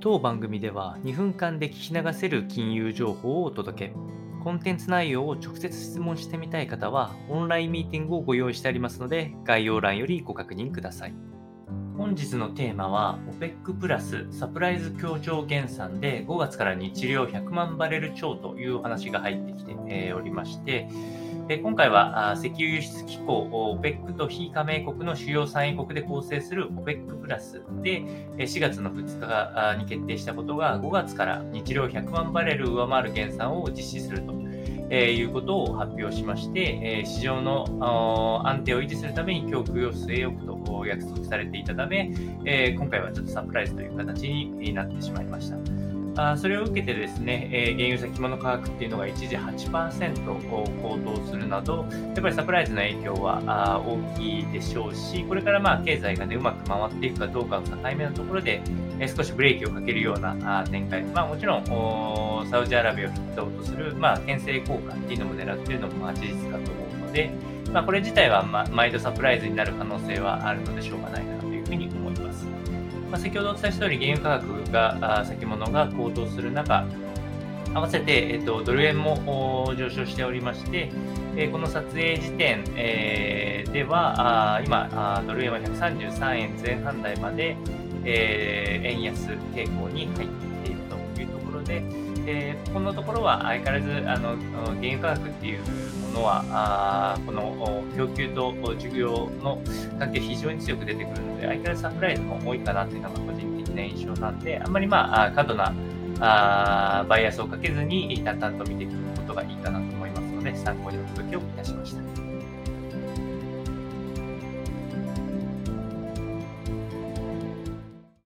当番組では2分間で聞き流せる金融情報をお届け。コンテンツ内容を直接質問してみたい方は、オンラインミーティングをご用意してありますので、概要欄よりご確認ください。本日のテーマは、OPEC プラスサプライズ協調減産で5月から日量100万バレル超というお話が入ってきておりまして、今回は石油輸出機構 OPEC と非加盟国の主要産油国で構成する OPEC プラスで4月の2日に決定したことが5月から日量100万バレル上回る減産を実施すると。えいうことを発表しまして、え市場の安定を維持するために供給を据え置くと約束されていたため、え今回はちょっとサプライズという形になってしまいました。あそれを受けてですね、えー、原油先物価格っていうのが一時8%高騰するなど、やっぱりサプライズの影響はあ大きいでしょうし、これからまあ経済がね、うまく回っていくかどうかの境目のところで、えー、少しブレーキをかけるようなあ展開、まあもちろん、サウジアラビアを筆頭とする、まあ、牽制効果っていうのも狙っているのも事実かと思うので、まあ、これ自体は、ま、毎度サプライズになる可能性はあるのでしょうがないかなというふうに思います。まあ、先ほどお伝えした通り、原油価格が、先物が高騰する中、合わせて、えっと、ドル円も上昇しておりまして、えこの撮影時点、え、では、あ今あ、ドル円は133円前半台まで、え、円安傾向に入っているというところで、えー、このところは相変わらずあの原油価格っていうものはあこの供給と需要の関係非常に強く出てくるので相変わらずサプライズも多いかなというのが個人的な印象なんであんまりまあ過度なあバイアスをかけずに淡々と見ていくことがいいかなと思いますので参考にお届けをいたしました。